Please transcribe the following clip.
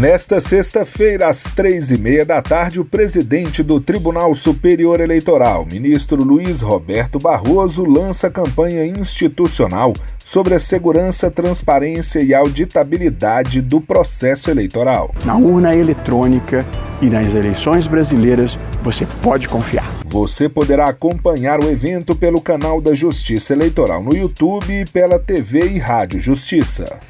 Nesta sexta-feira, às três e meia da tarde, o presidente do Tribunal Superior Eleitoral, ministro Luiz Roberto Barroso, lança campanha institucional sobre a segurança, transparência e auditabilidade do processo eleitoral. Na urna eletrônica e nas eleições brasileiras, você pode confiar. Você poderá acompanhar o evento pelo canal da Justiça Eleitoral no YouTube e pela TV e Rádio Justiça.